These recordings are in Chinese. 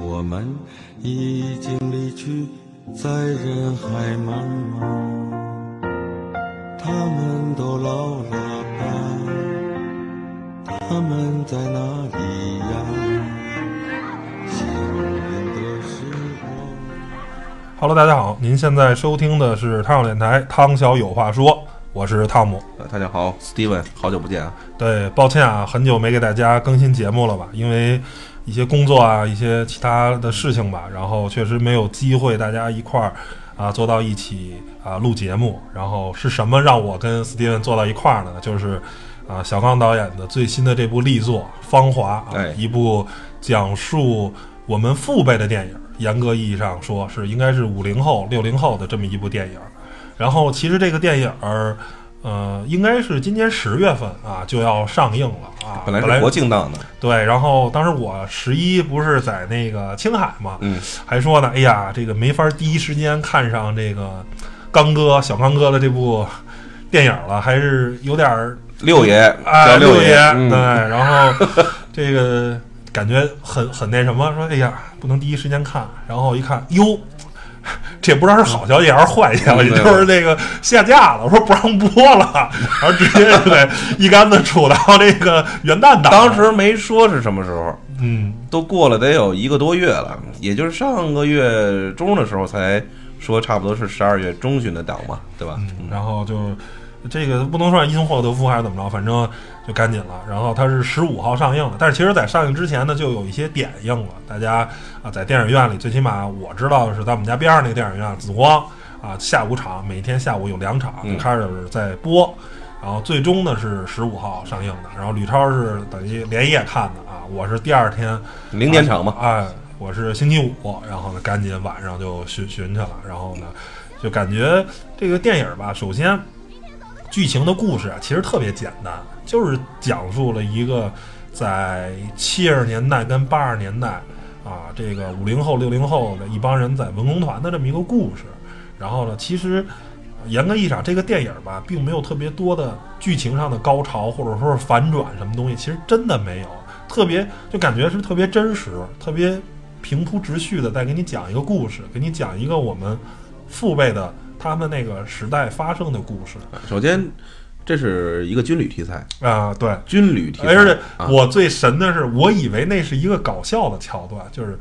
我们已经离去在人海茫茫。他们都老了吧？他们在哪里呀？幸运的是我。Hello，大家好，您现在收听的是汤小电台，汤小有话说，我是汤姆。呃，大家好，Steven，好久不见啊！对，抱歉啊，很久没给大家更新节目了吧？因为一些工作啊，一些其他的事情吧，然后确实没有机会大家一块儿啊坐到一起啊录节目。然后是什么让我跟 Steven 坐到一块儿呢？就是啊小刚导演的最新的这部力作《芳华》啊，哎一部讲述我们父辈的电影，严格意义上说是应该是五零后、六零后的这么一部电影。然后其实这个电影儿，呃，应该是今年十月份啊就要上映了啊。本来是国庆档的，对，然后当时我十一不是在那个青海嘛，嗯，还说呢，哎呀，这个没法第一时间看上这个刚哥小刚哥的这部电影了，还是有点儿六爷啊，叫六爷，对，嗯然后这个感觉很很那什么，说哎呀，不能第一时间看，然后一看，哟。这不知道是好消息还是坏消息，嗯就是那个下架了，我说不让播了，然后直接就得一竿子杵到这个元旦档。当时没说是什么时候，嗯，都过了得有一个多月了，也就是上个月中的时候才说差不多是十二月中旬的档嘛，对吧？嗯，然后就这个不能说因祸得福还是怎么着，反正就赶紧了。然后它是十五号上映的，但是其实在上映之前呢，就有一些点映了。大家啊，在电影院里，最起码我知道的是，在我们家边上那个电影院紫光啊，下午场每天下午有两场开始在播。然后最终呢是十五号上映的，然后吕超是等于连夜看的啊，我是第二天零点场嘛，哎，我是星期五，然后呢，赶紧晚上就寻寻去了，然后呢，就感觉这个电影吧，首先剧情的故事啊，其实特别简单，就是讲述了一个在七十年代跟八十年代啊，这个五零后、六零后的一帮人在文工团的这么一个故事。然后呢，其实严格意义上，这个电影吧，并没有特别多的剧情上的高潮或者说是反转什么东西，其实真的没有。特别就感觉是特别真实，特别平铺直叙的在给你讲一个故事，给你讲一个我们父辈的他们那个时代发生的故事首先这是一个军旅题材，啊、对。军旅题材，而且啊我最神的是，我以为那是一个搞笑的桥段，就是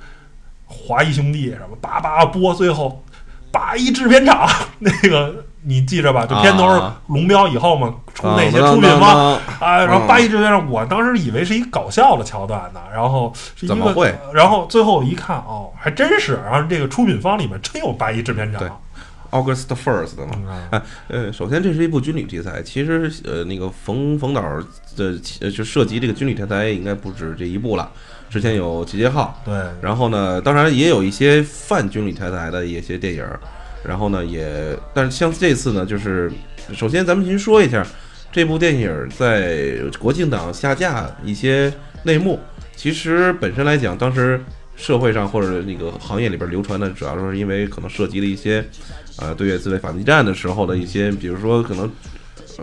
华谊兄弟什么叭叭播，最后八一制片厂 那个你记着吧？就片头龙标以后嘛，出那些啊出品方当啊，然后嗯八一制片厂，我当时以为是一搞笑的桥段呢，然后是一个怎么会？然后最后一看，哦，还真是，然后这个出品方里面真有八一制片厂对，August First 的嘛。嗯啊哎，呃，首先这是一部军旅题材，其实呃，那个冯冯导的呃就涉及这个军旅题材应该不止这一部了，之前有《集结号》，对，然后呢，当然也有一些泛军旅题材的一些电影儿，然后呢，也但是像这次呢，就是首先咱们先说一下这部电影在国庆档下架一些内幕。其实本身来讲，当时社会上或者那个行业里边流传的，主要是因为可能涉及了一些呃对越自卫反击战的时候的一些，比如说可能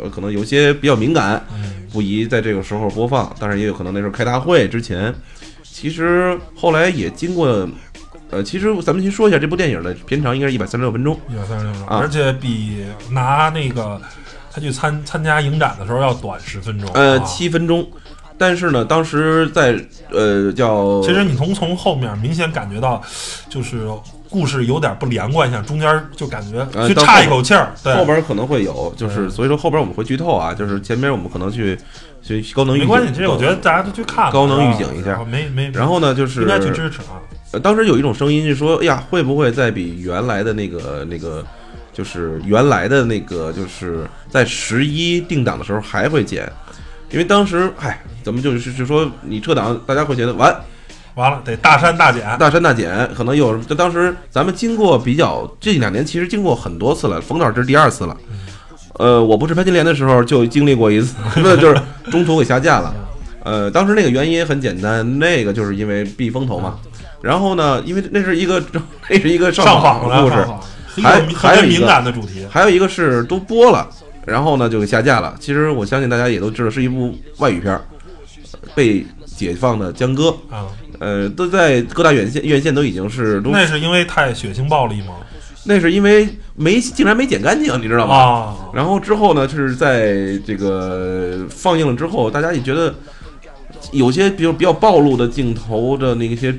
呃可能有些比较敏感，嗯不宜在这个时候播放。当然也有可能那时候开大会之前，其实后来也经过。呃，其实咱们先说一下这部电影的片长应该是一百三十六分钟，一百三十六分钟，啊而且比拿那个他去参参加影展的时候要短十分钟。呃，啊七分钟。但是呢，当时在呃叫，其实你从从后面明显感觉到，就是故事有点不连贯像，中间就感觉就差一口气儿。对，后边可能会有，就是嗯所以说后边我们会剧透啊，就是前边我们可能去去高能预警，没关系，其实我觉得大家都去看吧高能预警一下没没，然后呢，就是应该去支持啊。呃当时有一种声音就说，哎呀，会不会再比原来的那个那个，就是原来的那个，就是在十一定档的时候还会减？因为当时，哎，咱们就是就说你撤档，大家会觉得完完了得大删大减，大删大减，可能有。就当时咱们经过比较这两年，其实经过很多次了，冯导这是第二次了。呃，我不是潘金莲的时候就经历过一次，那就是中途给下架了。呃，当时那个原因很简单，那个就是因为避风头嘛。然后呢，因为那是一个 那是一个上访访了，的故事还还有一个感的主题。还有一个是都播了，然后呢就给下架了。其实我相信大家也都知道，是一部外语片儿，被解放的江歌，啊，呃，都在各大院线院线都已经是都那是因为太血腥暴力吗？那是因为没竟然没剪干净，你知道吗？啊，然后之后呢，就是在这个放映了之后，大家也觉得有些比如比较暴露的镜头的那些，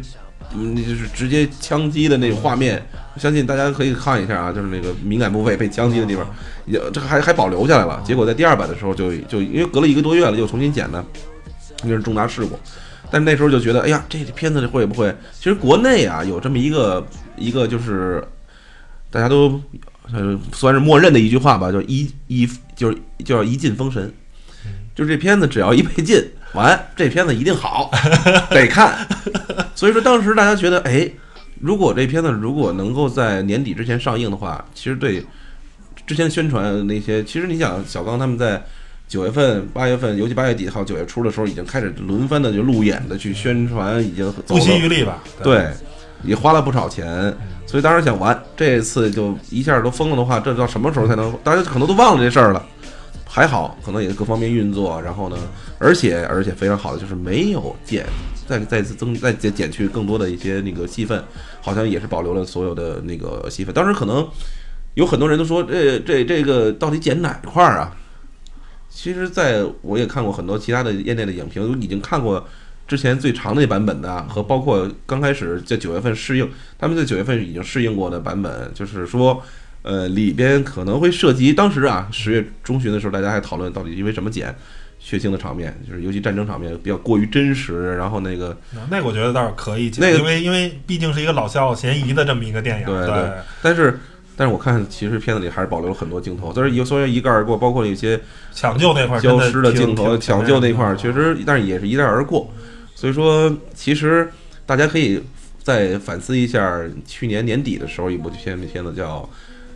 嗯，就是直接枪击的那种画面，相信大家可以看一下啊，就是那个敏感部位被枪击的地方，也这个还还保留下来了。结果在第二版的时候就就因为隔了一个多月了，又重新剪的，那是重大事故。但是那时候就觉得，哎呀，这片子会不会？其实国内啊有这么一个一个就是大家都呃算是默认的一句话吧，就一一就是就叫一进封神，就是这片子只要一被禁，完这片子一定好，得看。所以说当时大家觉得，哎，如果这片子如果能够在年底之前上映的话，其实对之前宣传那些，其实你想小刚他们在。九月份、八月份，尤其八月底还有九月初的时候，已经开始轮番的就路演的去宣传，已经走不了遗余力吧？对，也花了不少钱，所以当时想完这次就一下都封了的话，这到什么时候才能？大家可能都忘了这事儿了。还好，可能也各方面运作，然后呢，而且而且非常好的就是没有减，再再次增再减减去更多的一些那个戏份，好像也是保留了所有的那个戏份。当时可能有很多人都说，这这这个到底剪哪块儿啊？其实，在我也看过很多其他的业内的影评，已经看过之前最长那版本的，和包括刚开始在九月份试应，他们在九月份已经试应过的版本，就是说，呃，里边可能会涉及当时啊十月中旬的时候，大家还讨论到底因为什么剪血腥的场面，就是尤其战争场面比较过于真实，然后那个那个我觉得倒是可以，那个因为因为毕竟是一个老少咸宜的这么一个电影，对对对但是。但是我看，其实片子里还是保留了很多镜头，但是有虽然一概而过，包括一些抢救那块消失的镜头、抢救那块确实，但是也是一带而过。所以说，其实大家可以再反思一下去年年底的时候一部片片子叫《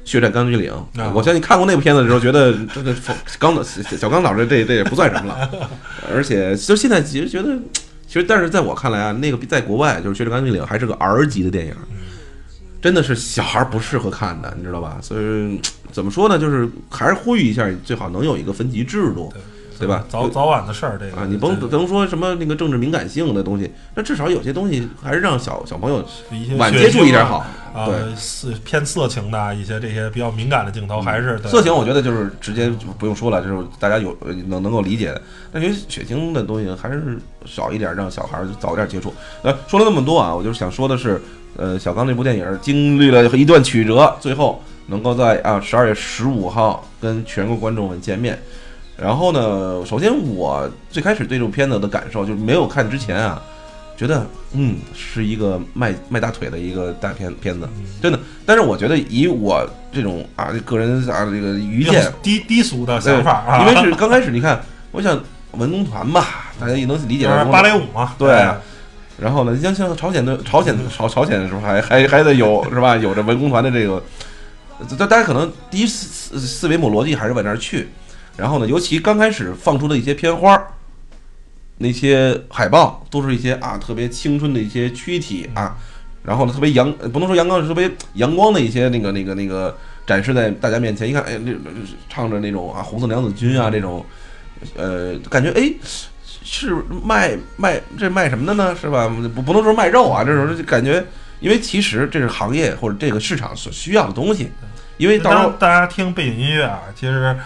血战钢锯岭》啊我相信看过那部片子的时候，觉得 这个钢导小刚导这这这也不算什么了。而且就现在其实觉得，其实但是在我看来啊，那个在国外就是《血战钢锯岭》还是个 R 级的电影。真的是小孩不适合看的，你知道吧？所以怎么说呢？就是还是呼吁一下，最好能有一个分级制度，对吧？早早晚的事儿，这个啊，你甭甭说什么那个政治敏感性的东西，那至少有些东西还是让小小朋友晚接触一点好。啊，对，色偏色情的一些这些比较敏感的镜头，还是色情我觉得就是直接就不用说了，就是大家有呃能能够理解的。但因为血腥的东西还是少一点，让小孩儿早点接触。呃，说了那么多啊，我就是想说的是，呃，小刚那部电影经历了一段曲折，最后能够在啊十二月十五号跟全国观众们见面。然后呢，首先我最开始对这部片子的感受就是没有看之前啊，觉得嗯是一个卖卖大腿的一个大片片子，真的。但是我觉得以我这种啊个人啊这个愚见，低低俗的对想法啊，因为是刚开始你看，我想文工团吧，大家也能理解就是芭蕾舞嘛，对。啊然后呢，你像像朝鲜的朝鲜朝朝鲜的时候还还还得有 是吧？有着文工团的这个，大大家可能第一思思维某逻辑还是往那儿去，然后呢，尤其刚开始放出的一些片花儿，那些海报都是一些啊特别青春的一些躯体啊，然后呢特别阳，不能说阳光，是特别阳光的一些那个那个那个展示在大家面前。一看，哎，那唱着那种啊红色娘子军啊这种，呃，感觉哎。是卖卖这卖什么的呢？是吧？不不能说卖肉啊，这种就感觉，因为其实这是行业或者这个市场所需要的东西。因为到时候大家听背景音乐啊，其实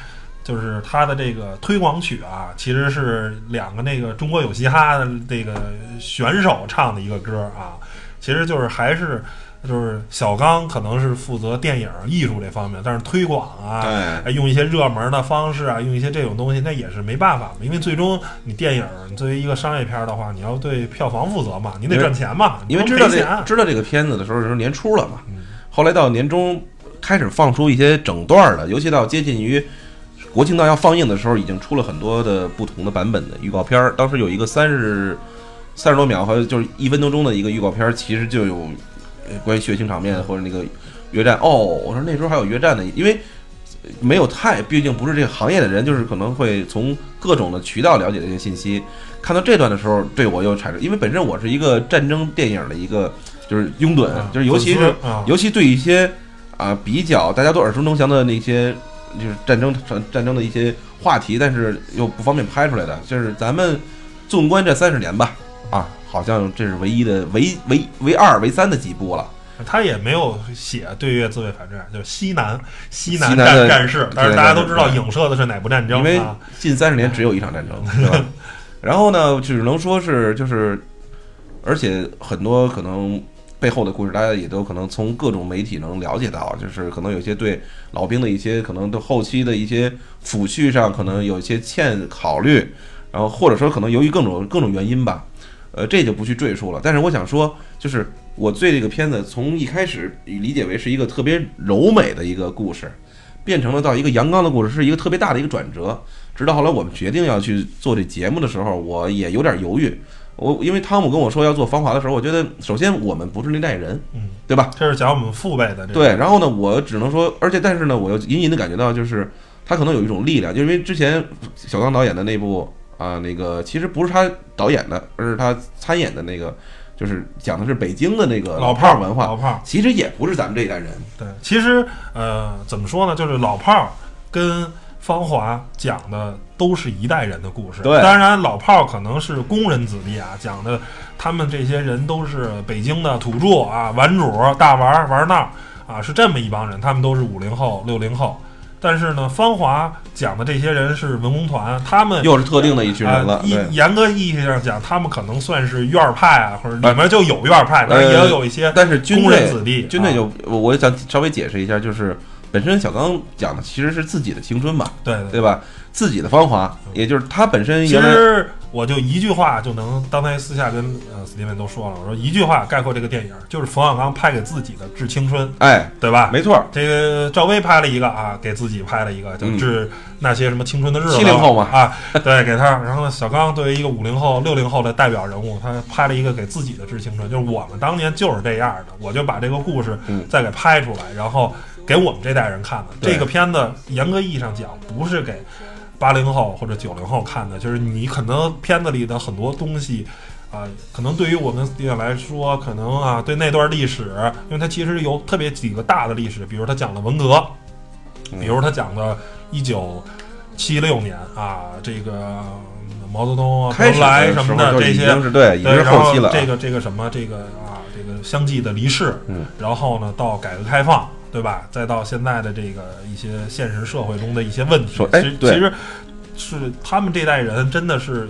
就是他的这个推广曲啊，其实是两个那个中国有嘻哈的这个选手唱的一个歌啊，其实就是还是。就是小刚可能是负责电影艺术这方面，但是推广啊，用一些热门的方式啊，用一些这种东西，那也是没办法嘛。因为最终你电影你作为一个商业片儿的话，你要对票房负责嘛，你得赚钱嘛，因为知道这知道这个片子的时候是年初了嘛，嗯后来到年终开始放出一些整段儿的，尤其到接近于国庆档要放映的时候，已经出了很多的不同的版本的预告片儿。当时有一个三十三十多秒，还有就是一分多钟的一个预告片儿，其实就有呃关于血腥场面或者那个约战。哦，我说那时候还有约战呢，因为。没有太，毕竟不是这个行业的人，就是可能会从各种的渠道了解这些信息。看到这段的时候，对我又产生，因为本身我是一个战争电影的一个就是拥趸，啊就是尤其是尤其对一些啊比较大家都耳熟能详的那些就是战争战战争的一些话题，但是又不方便拍出来的，就是咱们纵观这三十年吧，啊，好像这是唯一的唯唯唯二唯三的几部了。他也没有写对越自卫反战，就是西南西南战战事，但是大家都知道影射的是哪部战争因为啊？近三十年只有一场战争，对吧？然后呢，只能说是就是，而且很多可能背后的故事，大家也都可能从各种媒体能了解到，就是可能有些对老兵的一些可能对后期的一些抚恤上可能有一些欠考虑，然后或者说可能由于各种各种原因吧，呃，这就不去赘述了。但是我想说，就是我对这个片子从一开始理解为是一个特别柔美的一个故事，变成了到一个阳刚的故事，是一个特别大的一个转折。直到后来我们决定要去做这节目的时候，我也有点犹豫。我因为汤姆跟我说要做《芳华》的时候，我觉得首先我们不是那代人，嗯，对吧？这是讲我们父辈的对，然后呢，我只能说，而且但是呢，我又隐隐的感觉到，就是他可能有一种力量，就因为之前小刚导演的那部啊，那个其实不是他导演的，而是他参演的那个，就是讲的是北京的那个老炮儿文化，老炮儿。其实也不是咱们这一代人，对，其实呃，怎么说呢？就是老炮儿跟芳华讲的都是一代人的故事。对当然老炮儿可能是工人子弟啊，讲的他们这些人都是北京的土著啊，玩主、大玩儿玩闹啊，是这么一帮人，他们都是五零后、六零后。但是呢，芳华讲的这些人是文工团，他们又是特定的一群人了啊，，一对。严格意义上讲，他们可能算是院儿派啊，或者里面就有院儿派，但是也有一些但是军工人队子弟。啊军队就我我想稍微解释一下，就是本身小刚讲的其实是自己的青春嘛，对对对吧？自己的芳华，也就是他本身其原来实我就一句话就能，刚才私下跟呃史蒂文都说了，我说一句话概括这个电影，就是冯小刚拍给自己的《致青春》，哎，对吧？没错，这个赵薇拍了一个啊，给自己拍了一个，就嗯致那些什么青春的日子。70后嘛啊，对，给他。然后呢，小刚作为一个五零后、六零后的代表人物，他拍了一个给自己的致青春，就是我们当年就是这样的，我就把这个故事嗯再给拍出来，然后给我们这代人看的。这个片子严格意义上讲，不是给八零后或者九零后看的，就是你可能片子里的很多东西。啊，可能对于我们来说，可能啊，对那段历史，因为它其实有特别几个大的历史，比如他讲了文革，嗯比如他讲的一九七六年啊，这个嗯毛泽东啊、周恩来什么的这些，对，然后。这个这个什么这个啊，这个相继的离世，嗯，然后呢，到改革开放，对吧？再到现在的这个一些现实社会中的一些问题。其实其实是他们这代人真的是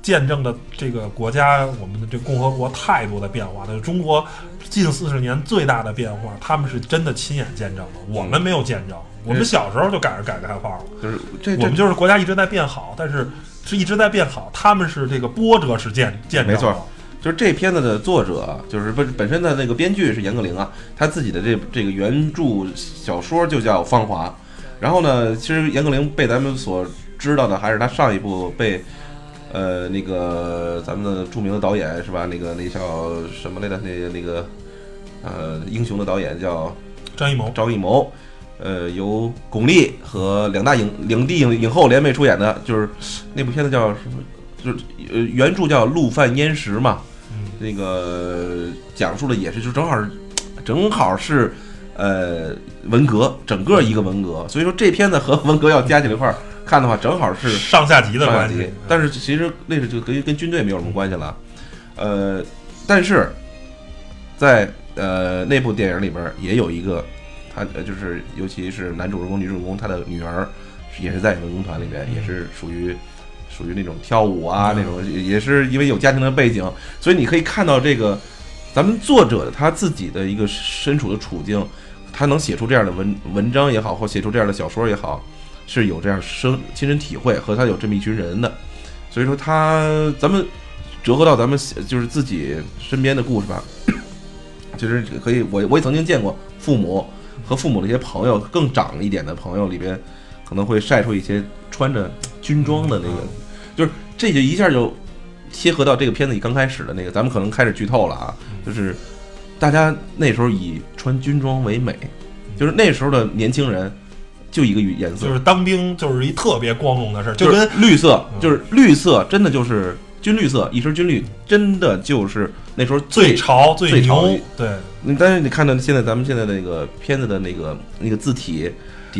见证的这个国家我们的这共和国太多的变化，那是中国近四十年最大的变化，他们是真的亲眼见证了，我们没有见证。我们小时候就赶上改革开放了，就是我们就是国家一直在变好，但是是一直在变好，他们是这个波折是见见证的没错就是这片子的作者啊，就是本本身的那个编剧是严歌苓啊，他自己的这这个原著小说就叫《芳华》，然后呢，其实严歌苓被咱们所知道的还是他上一部被呃那个咱们的著名的导演是吧？那个那叫什么来着？那个那个呃英雄的导演叫张艺谋，张艺谋，呃，由巩俐和两大影影帝影影后联袂出演的，就是那部片子叫什么？就是呃，原著叫《陆犯焉识》嘛。嗯，那个讲述的也是，就正好是正好是呃文革，整个一个文革。所以说这片子和文革要加起来一块儿看的话，正好是上下级的关系，。但是其实那是就跟跟军队没有什么关系了，呃，但是在呃那部电影里边也有一个，他呃就是尤其是男主人公、女主人公，他的女儿也是在文工团里面，也是属于属于那种跳舞啊嗯。那种，也也是因为有家庭的背景，所以你可以看到这个咱们作者他自己的一个身处的处境，他能写出这样的文文章也好，或写出这样的小说也好，是有这样生亲身体会和他有这么一群人的，所以说他咱们折合到咱们就是自己身边的故事吧，其实可以，我我也曾经见过父母和父母的一些朋友，更长一点的朋友里边，可能会晒出一些穿着军装的那个，就是这就一下就贴合到这个片子里刚开始的那个，咱们可能开始剧透了啊，就是大家那时候以穿军装为美，就是那时候的年轻人就一个颜色，就是当兵就是一特别光荣的事儿，就跟绿色，嗯就是绿色，真的就是军绿色，一身军绿，真的就是那时候最潮最潮牛，对，嗯但是你看到现在咱们现在那个片子的那个那个字体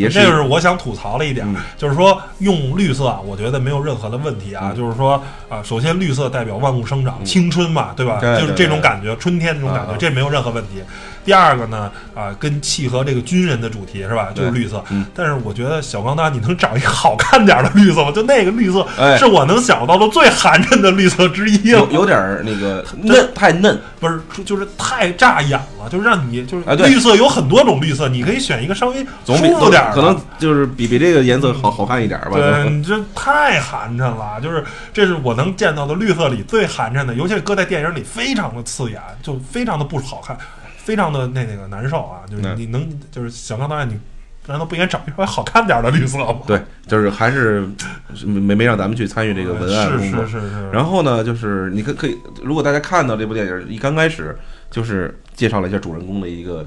这就是我想吐槽的一点，嗯就是说用绿色啊，我觉得没有任何的问题啊。嗯就是说啊，首先绿色代表万物生长，嗯青春嘛，对吧？对就是这种感觉，春天这种感觉，啊这没有任何问题。第二个呢，啊，跟契合这个军人的主题是吧？就是绿色。嗯但是我觉得小钢蛋，你能找一个好看点的绿色吗？就那个绿色，哎是我能想到的最寒碜的绿色之一了有。有点儿那个 嫩，太嫩，不是，就是太扎眼了，就是让你就是绿色有很多种绿色，你可以选一个稍微舒服点儿的可能就是比比这个颜色好好看一点儿吧。对，你这太寒碜了，就是这是我能见到的绿色里最寒碜的，尤其是搁在电影里非常的刺眼，就非常的不好看，非常的那那个难受啊！就是嗯你能就是小刚导演，你难道不应该找一稍微好看点儿的绿色吗？对，就是还是没没让咱们去参与这个文案是工作是。是是，然后呢，就是你可可以，如果大家看到这部电影一刚开始，就是介绍了一下主人公的一个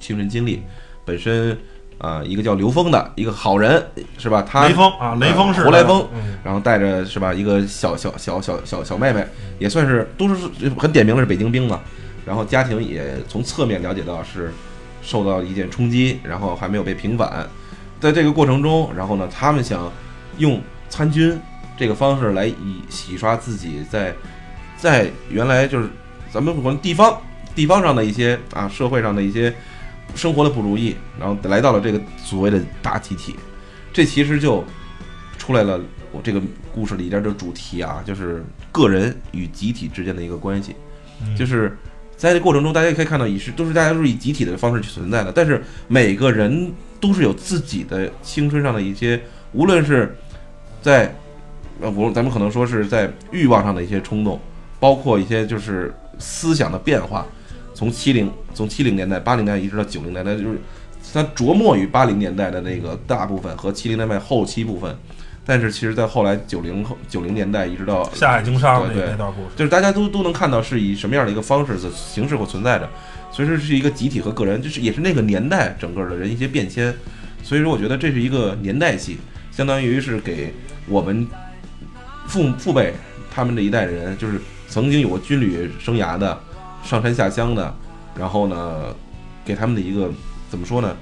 亲身经历，本身啊、一个叫刘峰的一个好人是吧？他雷锋啊，雷锋是胡雷锋，嗯，然后带着是吧一个小小小小小小妹妹，也算是都是很点名的是北京兵嘛。然后家庭也从侧面了解到是受到一件冲击，然后还没有被平反。在这个过程中，然后呢，他们想用参军这个方式来以洗刷自己在在原来就是咱们可能地方地方上的一些啊社会上的一些生活的不如意，然后来到了这个所谓的大集体，这其实就出来了我这个故事里边的主题啊，就是个人与集体之间的一个关系，就是在这过程中，大家也可以看到，也是都是大家都是以集体的方式去存在的，但是每个人都是有自己的青春上的一些，无论是在呃，我咱们可能说是在欲望上的一些冲动，包括一些就是思想的变化，从七零从七零年代、八零年代一直到九零年代，就是它着墨于八零年代的那个大部分和七零年代后期部分，但是其实在后来九零后九零年代一直到下海经商那段故事，就是大家都都能看到是以什么样的一个方式的形式或存在着，所以说是一个集体和个人，就是也是那个年代整个的人一些变迁，所以说我觉得这是一个年代戏，相当于是给我们父父辈他们这一代人，就是曾经有过军旅生涯的，上山下乡的，然后呢，给他们的一个怎么说呢，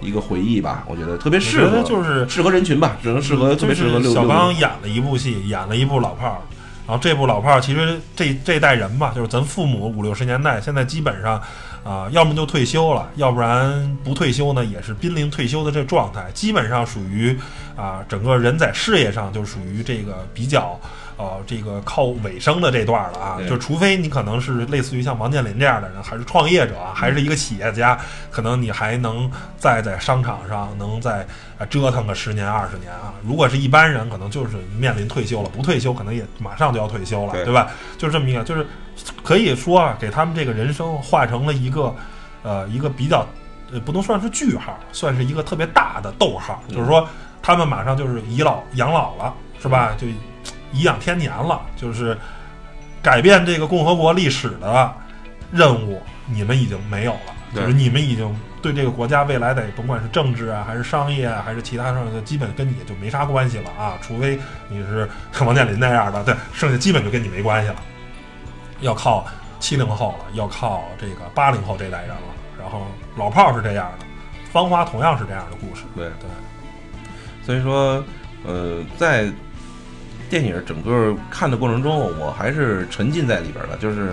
一个回忆吧，我觉得特别适合就是适合人群吧，只能适合特别适合小刚演了一部戏，演了一部老炮儿。然后这部老炮儿其实这这代人吧，就是咱父母五六十年代，现在基本上啊、要么就退休了，要不然不退休呢，也是濒临退休的这状态，基本上属于啊、整个人在事业上就属于这个比较。呃，这个靠尾声的这段了啊，就除非你可能是类似于像王健林这样的人，还是创业者啊，还是一个企业家，可能你还能再在商场上能再呃折腾个十年二十年啊。如果是一般人，可能就是面临退休了，不退休可能也马上就要退休了，对对吧？就是这么一个，就是可以说啊，给他们这个人生画成了一个呃一个比较呃不能算是句号，算是一个特别大的逗号，嗯就是说他们马上就是倚老养老了，是吧？就颐养天年了，就是改变这个共和国历史的任务，你们已经没有了。就是你们已经对这个国家未来得甭管是政治啊，还是商业啊，还是其他上的，基本跟你就没啥关系了啊，除非你是王健林那样的，对，剩下基本就跟你没关系了，要靠七零后了，要靠这个八零后这代人了，然后老炮儿是这样的，芳华同样是这样的故事，对对，所以说，呃，在电影整个看的过程中，我还是沉浸在里边的。就是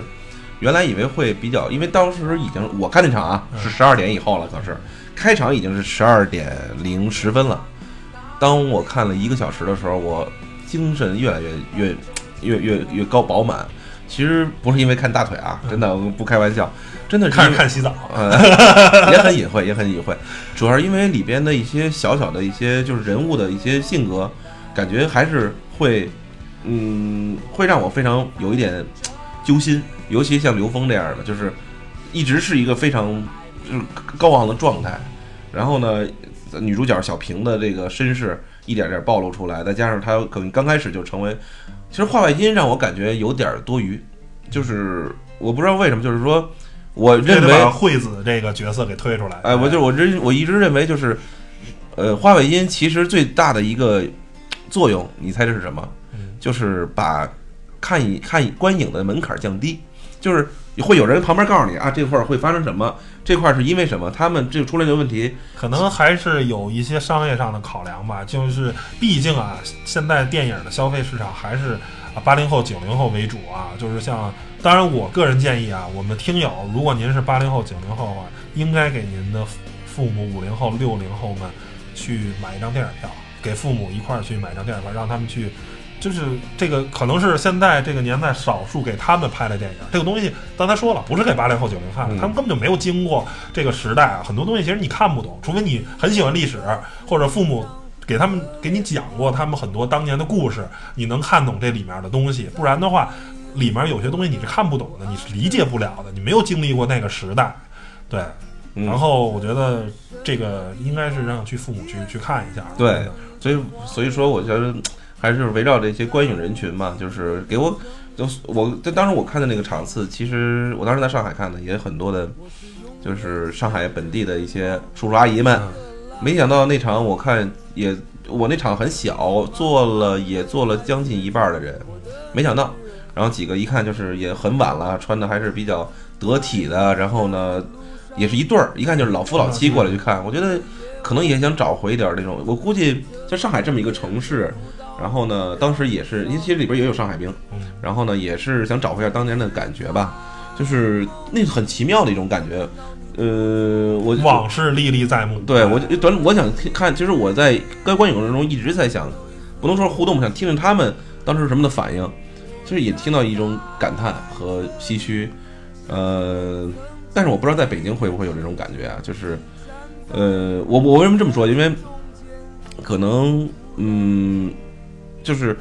原来以为会比较，因为当时已经我看那场啊是十二点以后了，可是开场已经是十二点零十分了。当我看了一个小时的时候，我精神越来越越越越越高饱满。其实不是因为看大腿啊，真的不开玩笑，真的是看着看洗澡，嗯，也很隐晦，也很隐晦。主要是因为里边的一些小小的一些就是人物的一些性格，感觉还是会，嗯，会让我非常有一点揪心。尤其像刘峰这样的，就是一直是一个非常就是高昂的状态。然后呢，女主角小平的这个身世一点点暴露出来，再加上她可能刚开始就成为，其实话外音让我感觉有点多余，就是我不知道为什么，就是说。我认为把惠子这个角色给推出来。哎，我就我认我一直认为就是，呃，花尾音其实最大的一个作用，你猜这是什么？嗯。就是把看一看观影的门槛降低，就是会有人旁边告诉你啊，这块儿会发生什么，这块儿是因为什么，他们这出来的问题，可能还是有一些商业上的考量吧，就是毕竟啊，现在电影的消费市场还是啊八零后、九零后为主啊，就是像，当然我个人建议啊，我们听友如果您是八零后、九零后的话，应该给您的父母五零后、六零后们去买一张电影票，给父母一块儿去买张电影票，让他们去。就是这个可能是现在这个年代少数给他们拍的电影，这个东西刚才说了，不是给八零后九零看的，嗯他们根本就没有经过这个时代啊，很多东西其实你看不懂，除非你很喜欢历史，或者父母给他们给你讲过他们很多当年的故事，你能看懂这里面的东西，不然的话，里面有些东西你是看不懂的，你是理解不了的，你没有经历过那个时代，对。嗯。然后我觉得这个应该是让去父母去去看一下，对所以所以说，我觉得还是围绕这些观影人群嘛，就是给我，就是我在当时我看的那个场次，其实我当时在上海看的，也很多的，就是上海本地的一些叔叔阿姨们，嗯。没想到那场我看也，我那场很小，坐了也坐了将近一半儿的人，没想到，然后几个一看就是也很晚了，穿的还是比较得体的，然后呢，也是一对儿，一看就是老夫老妻过来去看，我觉得可能也想找回一点儿那种，我估计像上海这么一个城市，然后呢，当时也是，因为其实里边也有上海兵，嗯然后呢，也是想找回一下当年的感觉吧，就是那很奇妙的一种感觉，呃，我往事历历在目。对我就短，我想听看，其实我在跟观影过程中一直在想，不能说互动，我想听听他们当时是什么的反应。其实也听到一种感叹和唏嘘，呃，但是我不知道在北京会不会有这种感觉啊？就是，呃，我我为什么这么说？因为可能，嗯，就是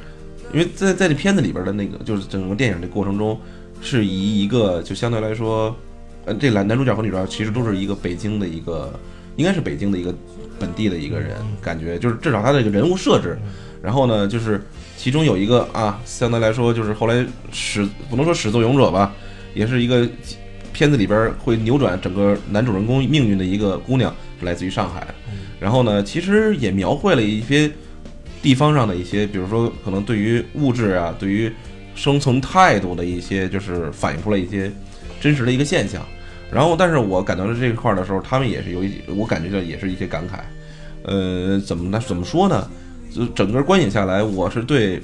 因为在在这片子里边的那个，就是整个电影的过程中，是以一个就相对来说，呃，这男男主角和女主角其实都是一个北京的一个，应该是北京的一个本地的一个人，感觉就是至少他的这个人物设置，然后呢，就是其中有一个啊，相对来说就是后来始不能说始作俑者吧，也是一个片子里边会扭转整个男主人公命运的一个姑娘，是来自于上海。然后呢，其实也描绘了一些地方上的一些，比如说可能对于物质啊，对于生存态度的一些，就是反映出来一些真实的一个现象。然后，但是我感到了这一块的时候，他们也是有一，我感觉到也是一些感慨。呃，怎么呢？怎么说呢？就整个观影下来，我是对，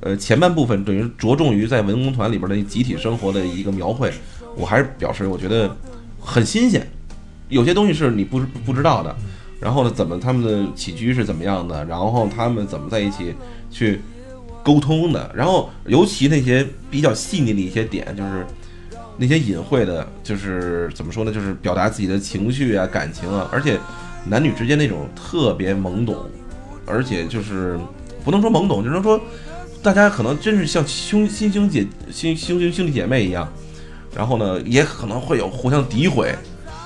呃，前半部分等于着重于在文工团里边的集体生活的一个描绘，我还是表示我觉得很新鲜，有些东西是你不不知道的。然后呢，怎么他们的起居是怎么样的？然后他们怎么在一起去沟通的？然后尤其那些比较细腻的一些点，就是那些隐晦的，就是怎么说呢？就是表达自己的情绪啊、感情啊，而且男女之间那种特别懵懂，而且就是不能说懵懂，只能说大家可能真是像兄亲兄姐兄兄兄兄弟姐妹一样，然后呢，也可能会有互相诋毁，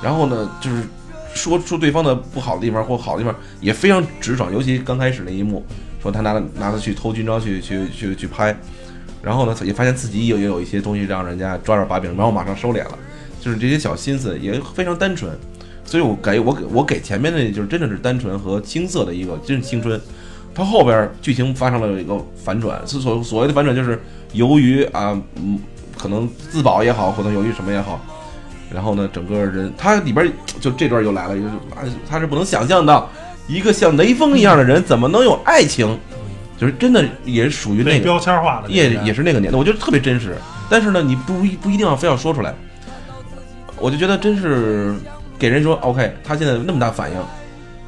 然后呢，就是说出对方的不好的地方或好的地方，也非常直爽。尤其刚开始那一幕，说他拿拿他去偷军装去去去去拍，然后呢，也发现自己也也有一些东西让人家抓着把柄，然后马上收敛了。就是这些小心思也非常单纯，所以我给我给我给前面的就是真的是单纯和青涩的一个真是青春。他后边剧情发生了一个反转，是所所谓的反转就是由于啊嗯可能自保也好，或者由于什么也好，然后呢整个人他里边就这段又来了，就是啊他是不能想象到一个像雷锋一样的人怎么能有爱情，就是真的也是属于那个标签化的也也是那个年代，我觉得特别真实。但是呢，你不一不一定要非要说出来，我就觉得真是给人说 OK，他现在那么大反应，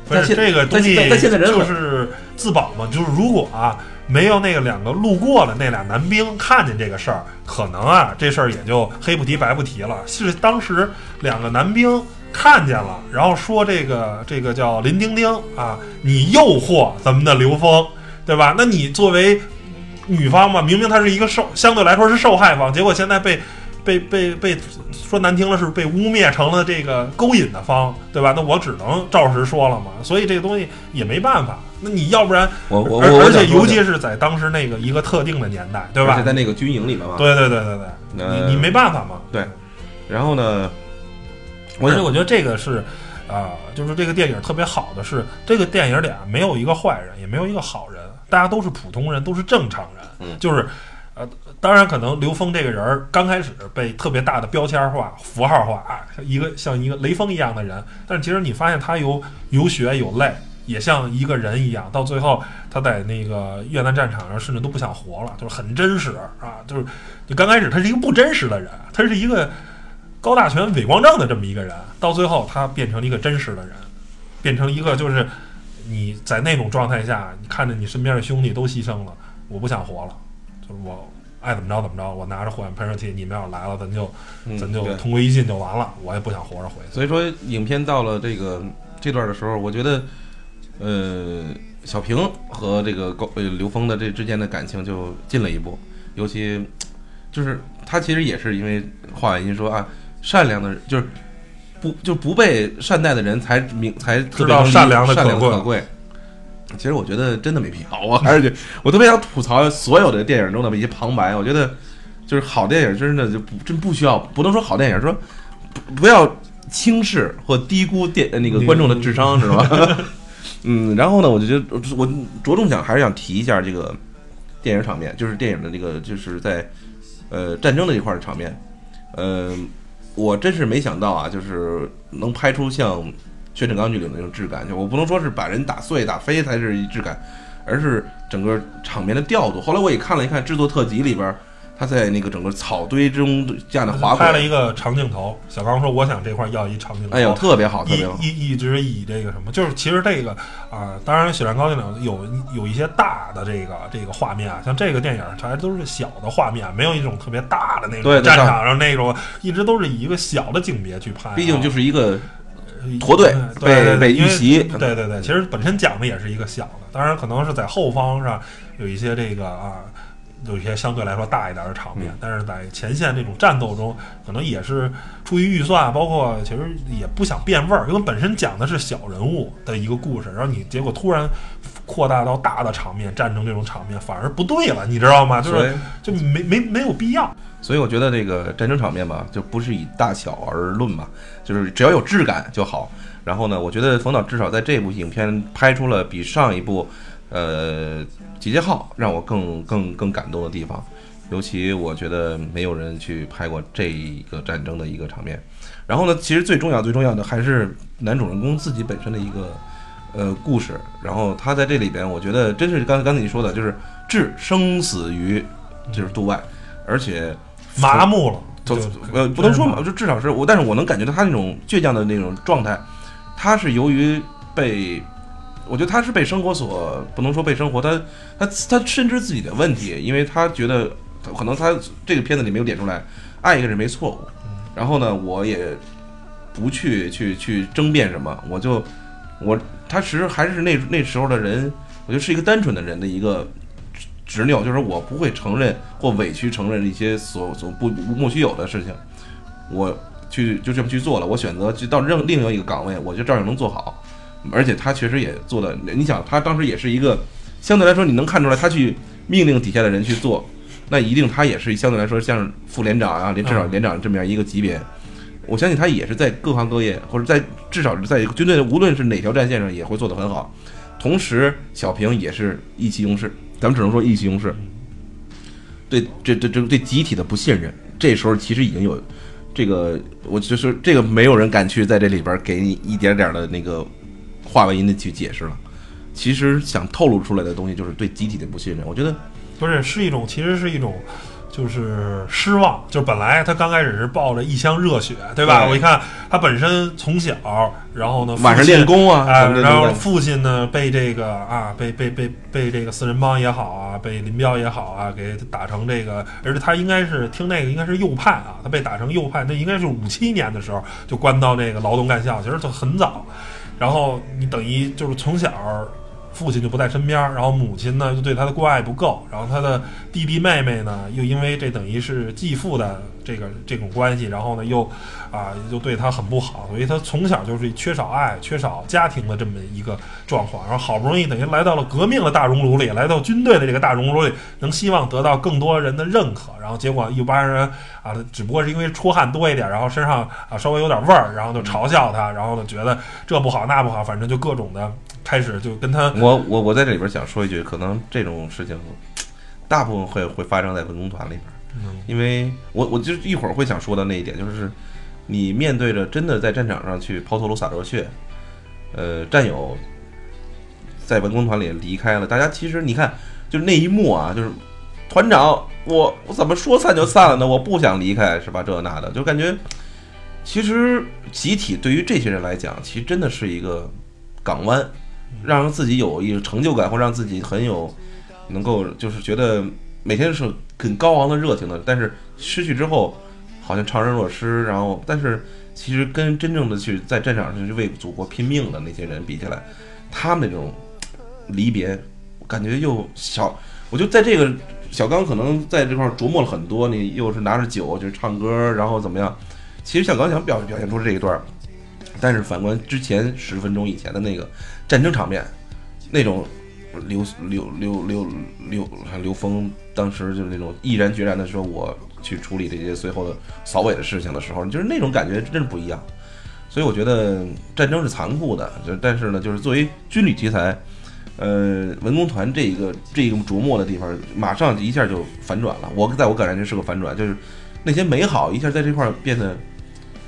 但是但现这个东西但但现在人很就是自保嘛，就是如果啊没有那个两个路过的那俩男兵看见这个事儿，可能啊这事儿也就黑不提白不提了。是当时两个男兵看见了，然后说这个这个叫林丁丁啊，你诱惑咱们的刘峰，对吧？那你作为女方嘛，明明她是一个受相对来说是受害方，结果现在被被被被说难听了是被污蔑成了这个勾引的方，对吧？那我只能照实说了嘛，所以这个东西也没办法。那你要不然，我我而而且尤其是在当时那个一个特定的年代，对吧而且？在那个军营里面嘛。对对对对对，呃你你没办法嘛。对然后呢，我想而且我觉得这个是，啊、就是这个电影特别好的是，这个电影里啊没有一个坏人，也没有一个好人，大家都是普通人，都是正常人。嗯就是，呃，当然可能刘峰这个人儿刚开始被特别大的标签化、符号化啊，一个像一个雷锋一样的人，但是其实你发现他有有血有泪。也像一个人一样，到最后他在那个越南战场上，甚至都不想活了，就是很真实啊！就是你刚开始他是一个不真实的人，他是一个高大全、伪光正的这么一个人，到最后他变成了一个真实的人，变成一个就是你在那种状态下，你看着你身边的兄弟都牺牲了，我不想活了，就是我爱怎么着怎么着，我拿着火焰喷射器，你们要是来了，咱就、嗯咱就对同归于尽就完了，我也不想活着回去。所以说，影片到了这个这段的时候，我觉得，呃，小平和这个高呃刘峰的这之间的感情就进了一步，尤其就是他其实也是因为华婉音说啊，善良的人就是不就不被善待的人才明才知道善良的可贵。其实我觉得真的没必要，我还是觉得我特别想吐槽所有的电影中的一些旁白，我觉得就是好电影真的就不真不需要，不能说好电影，说不不要轻视或低估电那个观众的智商，是吧？嗯，然后呢，我就觉得我着重想还是想提一下这个电影场面，就是电影的那个就是在呃战争的这块儿的场面，呃，我真是没想到啊，就是能拍出像《血战钢锯岭》的那种质感，就我不能说是把人打碎打飞才是质感，而是整个场面的调度。后来我也看了一看制作特辑里边，他在那个整个草堆中这样的滑轨，拍了一个长镜头，小刚说：“我想这块儿要一长镜头。”哎呦，特别好，特别好。一一一直以这个什么，就是其实这个啊、当然《血战高岭》有有一些大的这个这个画面啊，像这个电影它都是小的画面，没有一种特别大的那对对种战场上那种，一直都是以一个小的景别去拍啊、毕竟就是一个驼队对对对被被遇袭对对对，其实本身讲的也是一个小的，当然可能是在后方上有一些这个啊。有一些相对来说大一点的场面，嗯但是在前线这种战斗中，可能也是出于预算，包括其实也不想变味儿，因为本身讲的是小人物的一个故事，然后你结果突然扩大到大的场面，战争这种场面反而不对了，你知道吗？就是就没没没有必要。所以我觉得这个战争场面吧，就不是以大小而论嘛，就是只要有质感就好。然后呢，我觉得冯导至少在这部影片拍出了比上一部，呃，《集结号》让我更更更感动的地方。尤其我觉得没有人去拍过这一个战争的一个场面。然后呢，其实最重要最重要的还是男主人公自己本身的一个呃故事。然后他在这里边，我觉得真是刚刚才你说的，就是置生死于就是度外，而且麻木了，就就呃不能说嘛，就至少是我，但是我能感觉到他那种倔强的那种状态，他是由于被，我觉得他是被生活所不能说被生活，他他他深知自己的问题，因为他觉得可能他这个片子里没有点出来，爱一个人没错，然后呢，我也不去去去争辩什么，我就我他其实还是那那时候的人，我觉得是一个单纯的人的一个执执拗，就是我不会承认或委屈承认一些所所不莫须有的事情，我去就这么去做了，我选择去到另另一个岗位，我就照样能做好，而且他确实也做的，你想他当时也是一个相对来说你能看出来他去命令底下的人去做，那一定他也是相对来说像副连长啊，连至少连长这么样一个级别。我相信他也是在各行各业，或者在至少是在军队无论是哪条战线上也会做得很好。同时，小平也是意气用事，咱们只能说意气用事。对，这这这对集体的不信任，这时候其实已经有这个，我就是这个没有人敢去在这里边给你一点点的那个话外音的去解释了。其实想透露出来的东西就是对集体的不信任。我觉得不是是一种，其实是一种，就是失望。就是本来他刚开始是抱着一腔热血，对吧？对我一看他本身从小，然后呢，晚上练功啊然后父亲呢被这个啊，被被被被这个四人帮也好啊，被林彪也好啊，给打成这个，而且他应该是听那个应该是右派啊，他被打成右派，那应该是五七年的时候就关到那个劳动干校，其实就很早。然后你等于就是从小父亲就不在身边，然后母亲呢就对他的关爱不够，然后他的弟弟妹妹呢又因为这等于是继父的这个这种关系，然后呢又啊又对他很不好，所以他从小就是缺少爱、缺少家庭的这么一个状况，然后好不容易等于来到了革命的大熔炉里，来到军队的这个大熔炉里，能希望得到更多人的认可，然后结果一帮人啊，只不过是因为出汗多一点，然后身上啊稍微有点味儿，然后就嘲笑他，然后呢觉得这不好那不好，反正就各种的开始就跟他我我我在这里边想说一句，可能这种事情大部分会会发生在文工团里边，因为我我就一会儿会想说的那一点，就是你面对着真的在战场上去抛头颅洒热血，呃，战友在文工团里离开了，大家其实你看，就是那一幕啊，就是团长，我我怎么说散就散了呢？我不想离开，是吧？这那的，就感觉其实集体对于这些人来讲，其实真的是一个港湾，让自己有一个成就感，或让自己很有能够就是觉得每天是很高昂的热情的，但是失去之后好像怅然若失，然后但是其实跟真正的去在战场上去为祖国拼命的那些人比起来，他们那种离别，感觉又小。我就在这个小刚可能在这块琢磨了很多，你又是拿着酒就是唱歌，然后怎么样？其实小刚想表表现出这一段，但是反观之前十分钟以前的那个战争场面，那种刘刘刘刘刘刘峰当时就是那种毅然决然的说，我去处理这些最后的扫尾的事情的时候，就是那种感觉真是不一样。所以我觉得战争是残酷的，就但是呢，就是作为军旅题材，呃，文工团这一个这一个琢磨的地方，马上一下就反转了。我在我感觉是个反转，就是那些美好一下在这块变得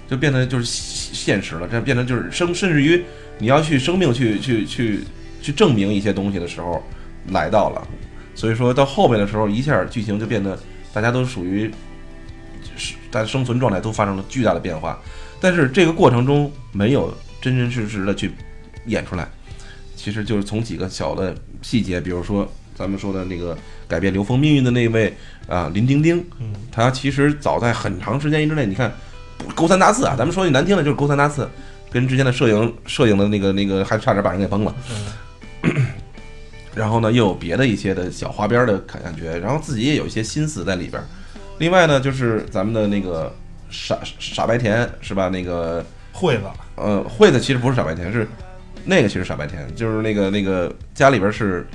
就变得就是现实了，这变得就是生，甚至于你要去生命去去去去证明一些东西的时候来到了。所以说到后面的时候，一下剧情就变得大家都属于是大家生存状态都发生了巨大的变化，但是这个过程中没有真真实实的去演出来。其实就是从几个小的细节，比如说咱们说的那个改变刘峰命运的那位啊林丁丁，嗯他其实早在很长时间之内，你看勾三搭四啊，咱们说句难听的，就是勾三搭四，跟之前的摄影摄影的那个那个还差点把人给崩了。嗯 然后呢，又有别的一些的小花边的感觉，然后自己也有一些心思在里边儿。另外呢，就是咱们的那个傻傻白甜是吧？那个惠子呃，惠子其实不是傻白甜，是那个其实傻白甜，就是那个那个家里边是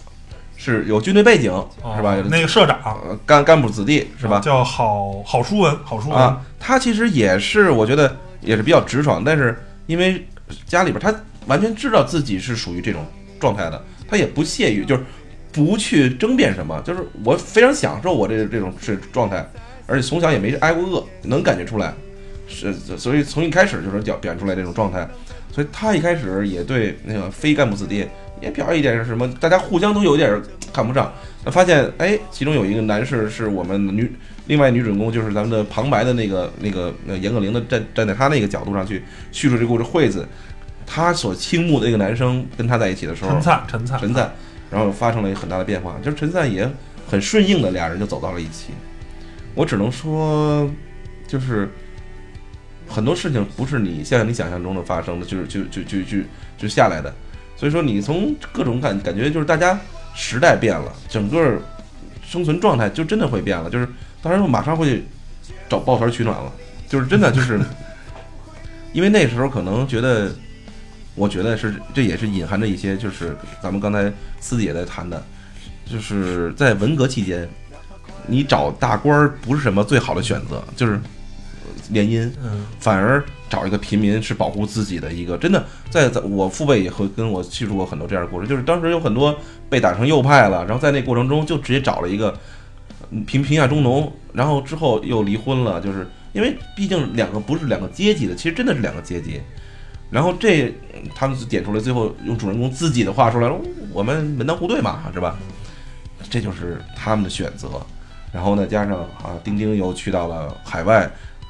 是有军队背景是吧？哦那个社长呃干干部子弟是吧？叫郝郝书文，郝书文啊，他其实也是，我觉得也是比较直爽，但是因为家里边他完全知道自己是属于这种状态的，他也不屑于就是不去争辩什么，就是我非常享受我这这种是状态，而且从小也没挨过饿，能感觉出来，是所以从一开始就是表表现出来这种状态，所以他一开始也对那个非干部子弟也表现一点什么，大家互相都有点看不上，那发现哎，其中有一个男士是我们女。另外女主人公就是咱们的旁白的那个那个呃严歌苓的站站在他那个角度上去叙述这个故事，惠子。她所倾慕的那个男生跟她在一起的时候，陈灿，陈灿，陈灿，然后发生了很大的变化，就是陈灿也很顺应的，俩人就走到了一起。我只能说，就是很多事情不是你像你想象中的发生的，就是就就就就就下来的。所以说，你从各种感感觉，就是大家时代变了，整个生存状态就真的会变了，就是当然我马上会找抱团取暖了，就是真的就是，因为那时候可能觉得。我觉得是，这也是隐含着一些，就是咱们刚才私底也在谈的，就是在文革期间，你找大官儿不是什么最好的选择，就是联姻，嗯反而找一个平民是保护自己的一个，真的，在在我父辈也和跟我叙述过很多这样的故事，就是当时有很多被打成右派了，然后在那过程中就直接找了一个嗯贫贫下中农，然后之后又离婚了，就是因为毕竟两个不是两个阶级的，其实真的是两个阶级。然后这嗯他们就点出来，最后用主人公自己的话说来了，我们门当户对嘛，是吧？这就是他们的选择。然后呢，加上啊，丁丁又去到了海外。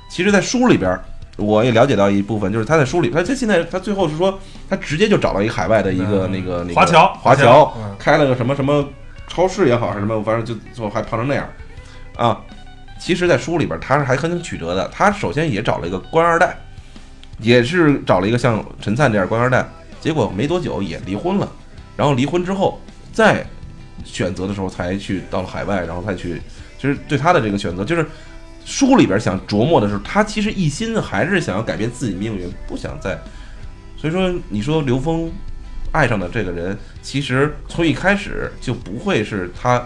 其实，在书里边儿，我也了解到一部分，就是他在书里，他他现在他最后是说，他直接就找到一个海外的一个、嗯那个那个华侨华侨开了个什么什么超市也好，还是什么，反正就最后还胖成那样啊。其实，在书里边，他是还很曲折的。他首先也找了一个官二代，也是找了一个像陈灿这样官二代，结果没多久也离婚了。然后离婚之后，再选择的时候才去到了海外，然后再去，其实对他的这个选择，就是书里边想琢磨的是，他其实一心还是想要改变自己命运，不想再。所以说，你说刘峰爱上的这个人，其实从一开始就不会是他，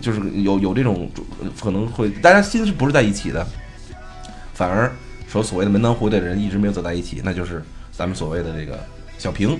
就是有有这种可能会，大家心是不是在一起的，反而说所谓的门当户对的人一直没有走在一起，那就是咱们所谓的这个小平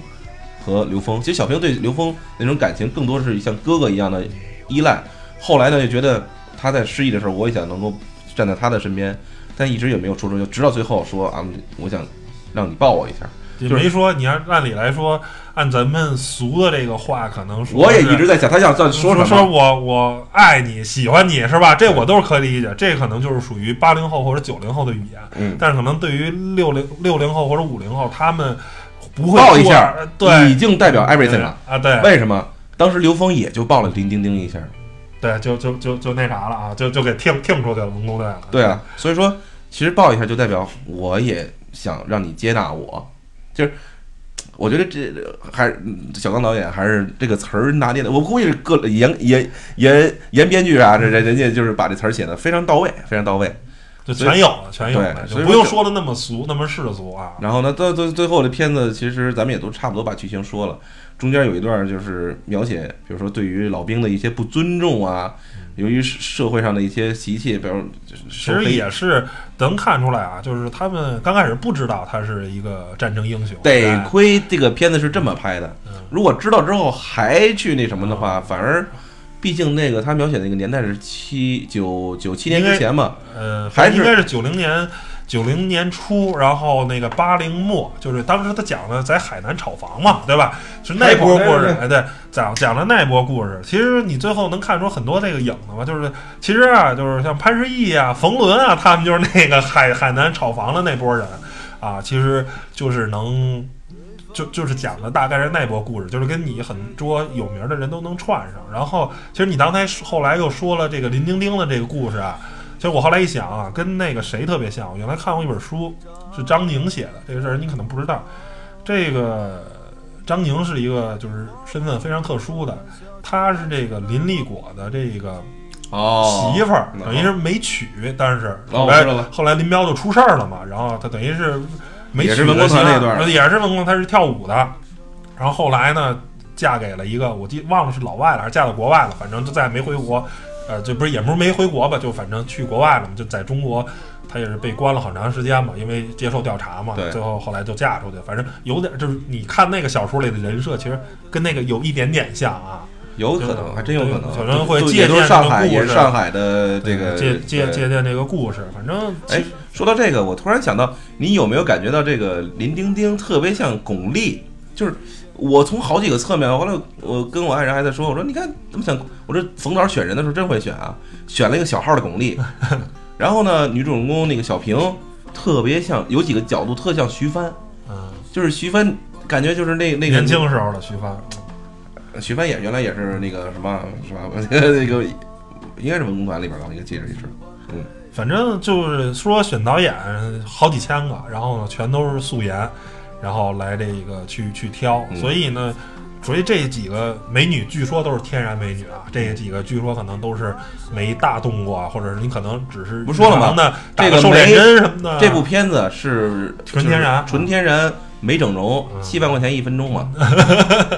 和刘峰。其实小平对刘峰那种感情更多是像哥哥一样的依赖，后来呢就觉得他在失意的时候，我也想能够站在他的身边，但一直也没有说出，就直到最后说啊，我想让你抱我一下。就没说，你按按理来说，按咱们俗的这个话，可能说我也一直在想，他想在说什么？说我我爱你，喜欢你是吧？这我都是可以理解，这可能就是属于八零后或者九零后的语言。嗯，但是可能对于六零六零后或者五零后，他们不会说抱一下呃对，已经代表 everything 了。啊，对为什么？当时刘峰也就抱了丁丁丁一下。对，就就就就那啥了啊，就就给听听出去了，文工队了。对啊，所以说其实抱一下就代表我也想让你接纳我，就是我觉得这还小刚导演还是这个词儿拿捏的，我估计是各严严严严编剧啊，这人人家就是把这词儿写的非常到位，非常到位。就全有了，全有了，就不用说说的那么俗，那么世俗啊。然后呢，到最最后的片子，其实咱们也都差不多把剧情说了。中间有一段就是描写，比如说对于老兵的一些不尊重啊，由于社会上的一些习气，比如其实也是能看出来啊，就是他们刚开始不知道他是一个战争英雄，得哎亏这个片子是这么拍的嗯，如果知道之后还去那什么的话，反而，毕竟那个他描写那个年代是七九九七年之前嘛，呃，还是应该是九零年。九零年初，然后那个八零末，就是当时他讲的在海南炒房嘛，对吧？是那波故事，哎，对，讲讲了那波故事。其实你最后能看出很多这个影子嘛，就是其实啊，就是像潘石屹啊、冯仑啊，他们就是那个海海南炒房的那波人啊，其实就是能。就就是讲的大概是那波故事，就是跟你很多有名的人都能串上。然后，其实你刚才后来又说了这个林丁丁的这个故事啊，其实我后来一想啊，跟那个谁特别像。我原来看过一本书，是张宁写的，这个事儿你可能不知道。这个张宁是一个就是身份非常特殊的，他是这个林立果的这个哦媳妇儿，哦等于是没娶，但是哦后来、后来林彪就出事儿了嘛，然后他等于是没娶也是文工团那段也是文工，他是跳舞的，然后后来呢，嫁给了一个我记忘了是老外了还是嫁到国外了，反正就再也没回国，呃，就不是也不是没回国吧，就反正去国外了嘛，就在中国。他也是被关了很长时间嘛，因为接受调查嘛对，最后后来就嫁出去。反正有点就是你看那个小说里的人设，其实跟那个有一点点像啊。有可能，还真有可能，可能会借鉴上海，这个故事也是上海的这个借借借鉴这个故事，反正其哎，说到这个，我突然想到，你有没有感觉到这个林丁丁特别像巩俐？就是我从好几个侧面，后来我跟我爱人还在说，我说你看怎么想，我说冯导选人的时候真会选啊，选了一个小号的巩俐，然后呢，女主人公那个小平特别像，有几个角度特像徐帆，嗯，就是徐帆感觉就是那那个年轻时候的徐帆，徐帆也原来也是那个什么是吧？那个应该是文工团里边的，一个记着也是。反正就是说选导演好几千个，然后呢全都是素颜，然后来这个去去挑，嗯。所以呢。所以这几个美女据说都是天然美女啊，这几个据说可能都是没大动过啊，或者是你可能只是不说了吗这个瘦脸针什么的。这部片子是纯天然纯天然没整容，嗯。七万块钱一分钟嘛，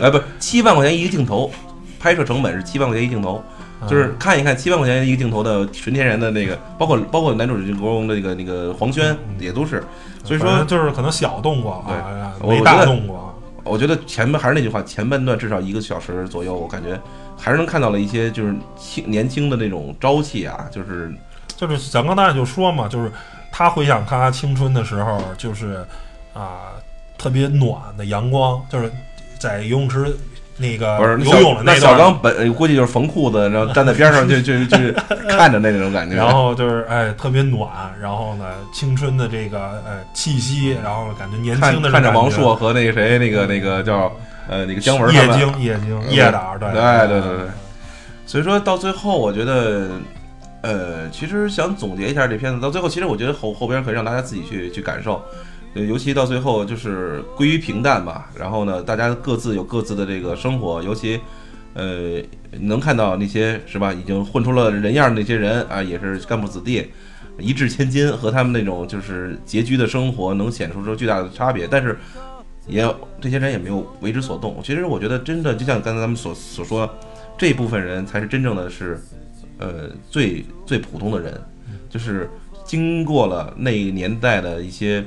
哎，不，七万块钱一个镜头，拍摄成本是七万块钱一镜头，就是看一看七万块钱一个镜头的纯天然的那个，包括包括男主人公的那个那个黄轩也都是，所以说就是可能小动过对啊，没大动过。我觉得前面还是那句话，前半段至少一个小时左右，我感觉还是能看到了一些就是轻年轻的那种朝气啊，就是就是咱刚才就说嘛，就是他回想他青春的时候，就是啊、特别暖的阳光，就是在游泳池那个不是呃游泳的那小刚本呃估计就是缝裤子，然后站在边上就就就 看着那种感觉。然后就是哎特别暖，然后呢青春的这个呃气息，然后感觉年轻看的看着王朔和那个谁那个那个叫呃那个姜文叶京叶京嗯叶导对对对对对。所以说到最后，我觉得，呃，其实想总结一下这片子，到最后，其实我觉得后后边可以让大家自己去去感受，呃，尤其到最后就是归于平淡吧。然后呢，大家各自有各自的这个生活，尤其，呃，能看到那些是吧，已经混出了人样的那些人啊，也是干部子弟，一掷千金，和他们那种就是拮据的生活能显出出巨大的差别，但是。也这些人也没有为之所动。其实我觉得，真的就像刚才咱们所所说，这部分人才是真正的是，呃，最最普通的人，就是经过了那一年代的一些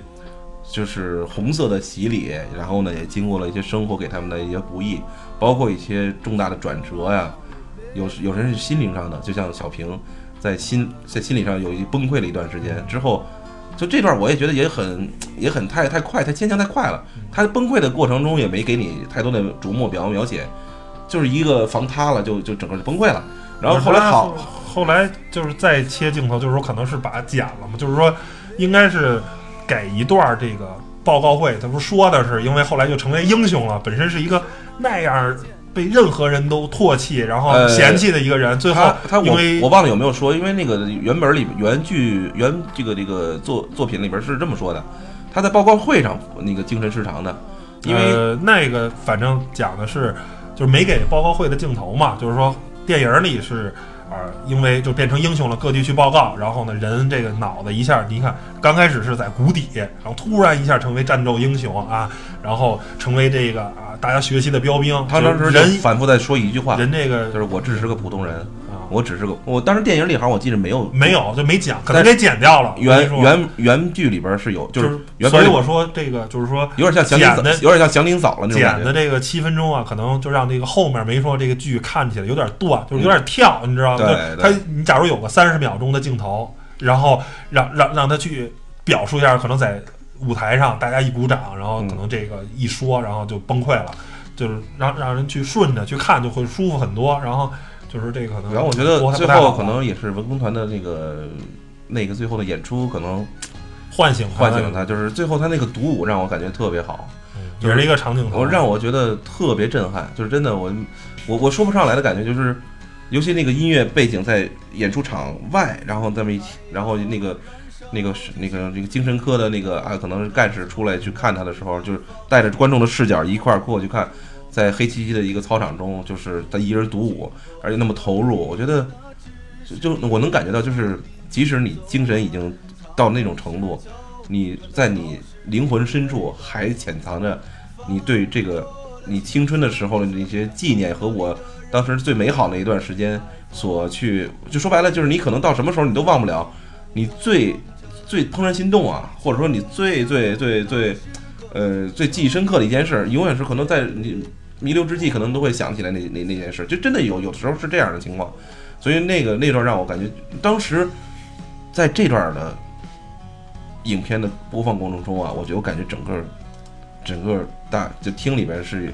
就是红色的洗礼，然后呢，也经过了一些生活给他们的一些不易，包括一些重大的转折呀。有时有人是心灵上的，就像小平在心在心理上有一崩溃了一段时间之后。就这段我也觉得也很也很太太快太牵强太快了，他崩溃的过程中也没给你太多的琢磨表描写，就是一个房塌了就就整个就崩溃了，然后后来好后来就是再切镜头，就是说可能是把它剪了嘛，就是说应该是给一段这个报告会，他不是说的是因为后来就成为英雄了，本身是一个那样被任何人都唾弃然后呃嫌弃的一个人，最后他因为我忘了有没有说，因为那个原本里原剧原这个这个作作品里边是这么说的，他在报告会上那个精神失常的，因为、呃、那个反正讲的是就是没给报告会的镜头嘛，就是说电影里是。啊，因为就变成英雄了，各地去报告，然后呢，人这个脑子一下，你看刚开始是在谷底，然后突然一下成为战斗英雄啊，然后成为这个啊大家学习的标兵。他当时人反复在说一句话，人这个就是我只是个普通人，啊我只是个我当时电影里好像我记得没有没有就没剪，可能给剪掉了。原原原剧里边是有，就就是所以我说这个就是说有点像祥林嫂有点像祥林嫂了那种。剪的这个七分钟啊，可能就让这个后面没说这个剧看起来有点断，就是有点跳，你知道吗？他你假如有个三十秒钟的镜头，然后让让让他去表述一下，可能在舞台上大家一鼓掌，然后可能这个一说，然后就崩溃了，就是让让人去顺着去看，就会舒服很多。然后就是这个可能，然后我觉得最后可能也是文工团的那个那个最后的演出，可能 唤醒唤醒了他，就是最后他那个独舞让我感觉特别好，嗯也是一个长镜头，我让我觉得特别震撼，就是真的我我我说不上来的感觉，就是尤其那个音乐背景在演出场外，然后这么一起，然后那个。那个是那个那个精神科的那个啊，可能是干事出来去看他的时候，就是带着观众的视角一块儿过去看，在黑漆漆的一个操场中，就是他一人独舞，而且那么投入，我觉得就就我能感觉到，就是即使你精神已经到那种程度，你在你灵魂深处还潜藏着你对这个你青春的时候的那些纪念和我当时最美好的一段时间所去，就说白了，就是你可能到什么时候你都忘不了。你最最怦然心动啊，或者说你最最最最呃最记忆深刻的一件事，永远是可能在你弥留之际，可能都会想起来那那那件事，就真的有有的时候是这样的情况，所以那个那段让我感觉，当时在这段的影片的播放过程中啊，我觉得我感觉整个整个大就厅里边是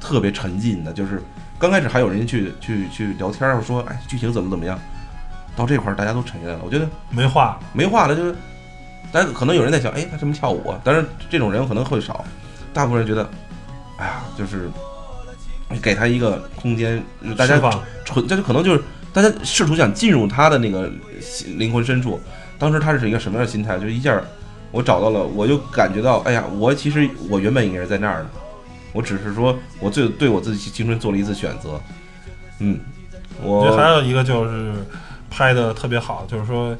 特别沉浸的，就是刚开始还有人去去去聊天说，哎，剧情怎么怎么样，到这块儿大家都沉下来了，我觉得没话，没话了，就是大家可能有人在想，哎，他什么跳舞啊？但是这种人可能会少，大部分人觉得，哎呀，就是给他一个空间，大家纯，这就可能就是大家试图想进入他的那个灵魂深处。当时他是一个什么样的心态？就是一下我找到了，我就感觉到，哎呀，我其实我原本应该是在那儿的，我只是说我最对我自己青春做了一次选择。嗯，我觉得还有一个就是拍的特别好，就是说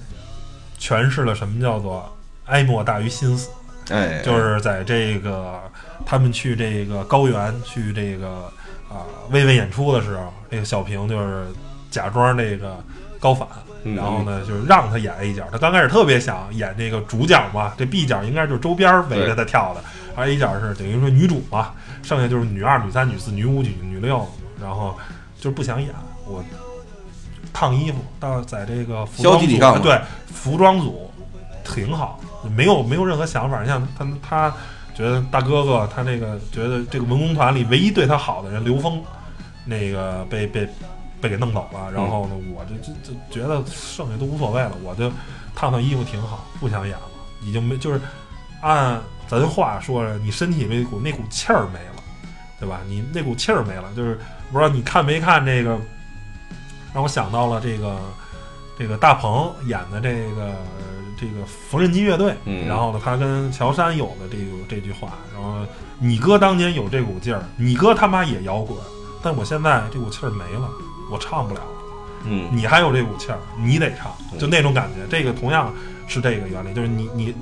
诠释了什么叫做哀莫大于心死。哎，就是在这个他们去这个高原去这个啊慰问演出的时候，那个小平就是假装那个高反，嗯然后呢，就是让他演 A 角。他刚开始特别想演这个主角嘛，这 B 角应该就是周边围着他跳的，而 A 角是等于说女主嘛，剩下就是女二、女三、女四、女五、女女六，然后就是不想演我。烫衣服到在这个服装组对服装组挺好，没有没有任何想法。像他他觉得大哥哥他那个觉得这个文工团里唯一对他好的人刘峰，那个被被被给弄走了。然后呢，我就就就觉得剩下都无所谓了，我就烫烫衣服挺好，不想演了，已经没就是按咱话说着，你身体那股那股气儿没了，对吧？你那股气儿没了，就是不知道你看没看这个，让我想到了这个这个大鹏演的这个这个缝纫机乐队，嗯然后呢，他跟乔杉有的这个这句话，然后你哥当年有这股劲儿，你哥他妈也摇滚，但我现在这股气儿没了，我唱不了了。嗯你还有这股气儿，你得唱，就那种感觉。这个同样是这个原理，就是你你你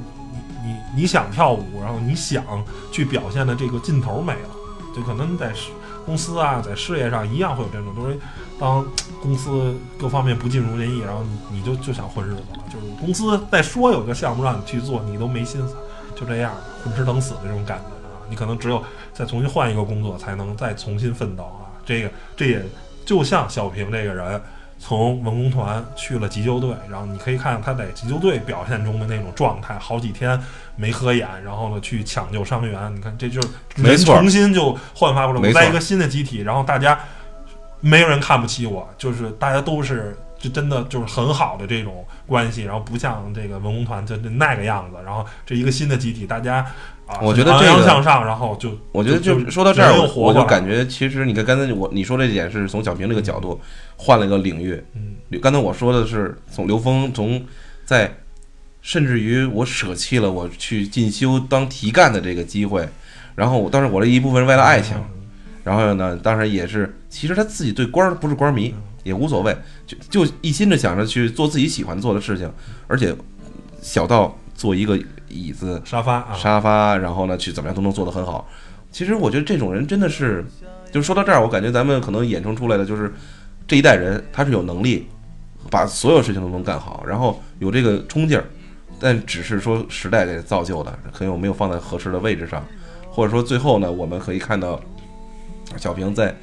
你你想跳舞，然后你想去表现的这个劲头没了，就可能在事公司啊，在事业上一样会有这种，就是当公司各方面不尽如人意，然后你你就就想混日子了，就是公司再说有个项目让你去做，你都没心思，就这样混吃等死的这种感觉啊，你可能只有再重新换一个工作，才能再重新奋斗啊。这个这也就像小平这个人。从文工团去了急救队，然后你可以看他在急救队表现中的那种状态，好几天没合眼，然后呢去抢救伤员，你看这就是没错重新就焕发出来。在一个新的集体，然后大家没有人看不起我，就是大家都是就真的就是很好的这种关系，然后不像这个文工团就就那个样子，然后这一个新的集体，大家啊，我觉得昂这个扬向上，然后就我觉得就就说到这儿，我就感觉其实你看刚才我你说这点是从小平这个角度换了一个领域，嗯刚才我说的是从刘峰从在甚至于我舍弃了我去进修当题干的这个机会，然后我当时我这一部分是为了爱情，然后呢，当然也是其实他自己对官儿不是官迷也无所谓，就就一心的想着去做自己喜欢做的事情，而且小到做一个椅子、沙发啊，沙发，然后呢去怎么样都能做得很好。其实我觉得这种人真的是，就说到这儿，我感觉咱们可能衍生出来的就是这一代人他是有能力把所有事情都能干好，然后有这个冲劲儿，但只是说时代给造就的，可能我没有放在合适的位置上，或者说最后呢，我们可以看到小平在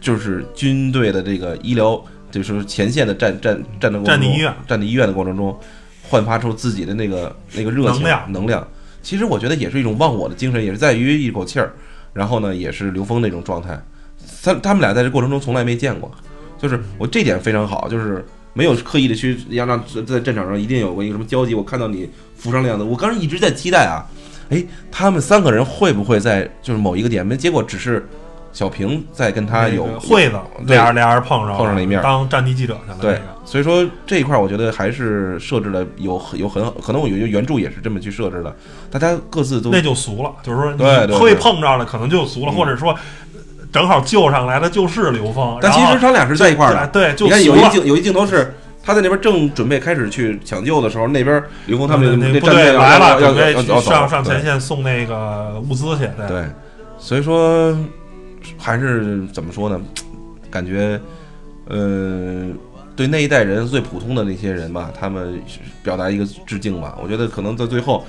就是军队的这个医疗，就是前线的战战战斗过程中，战地医院战地医院的过程中，焕发出自己的那个那个热情能量能量。其实我觉得也是一种忘我的精神，也是在于一口气儿。然后呢，也是刘峰那种状态。他他们俩在这过程中从来没见过，就是我这点非常好，就是没有刻意的去要让在战场上一定有过一个什么交集。我看到你浮上的样子，我刚才一直在期待啊，哎，他们三个人会不会在就是某一个点？没结果只是小平在跟他有那个惠子对俩人俩人碰上碰上了一面当战地记者去了。对，所以说这一块儿我觉得还是设置的有很有很可能我原著也是这么去设置的，大家各自都那就俗了，就是说你会碰着了，可能就俗了，嗯或者说正好救上来的就是刘峰，但其实他俩是在一块儿的。对，就你看。有一镜有一镜头是他在那边正准备开始去抢救的时候，那边刘峰他们那那战部队来了，准备去要要要上上前线送那个物资去。对，所以说还是怎么说呢？感觉呃，对那一代人最普通的那些人吧，他们表达一个致敬吧。我觉得可能在最后，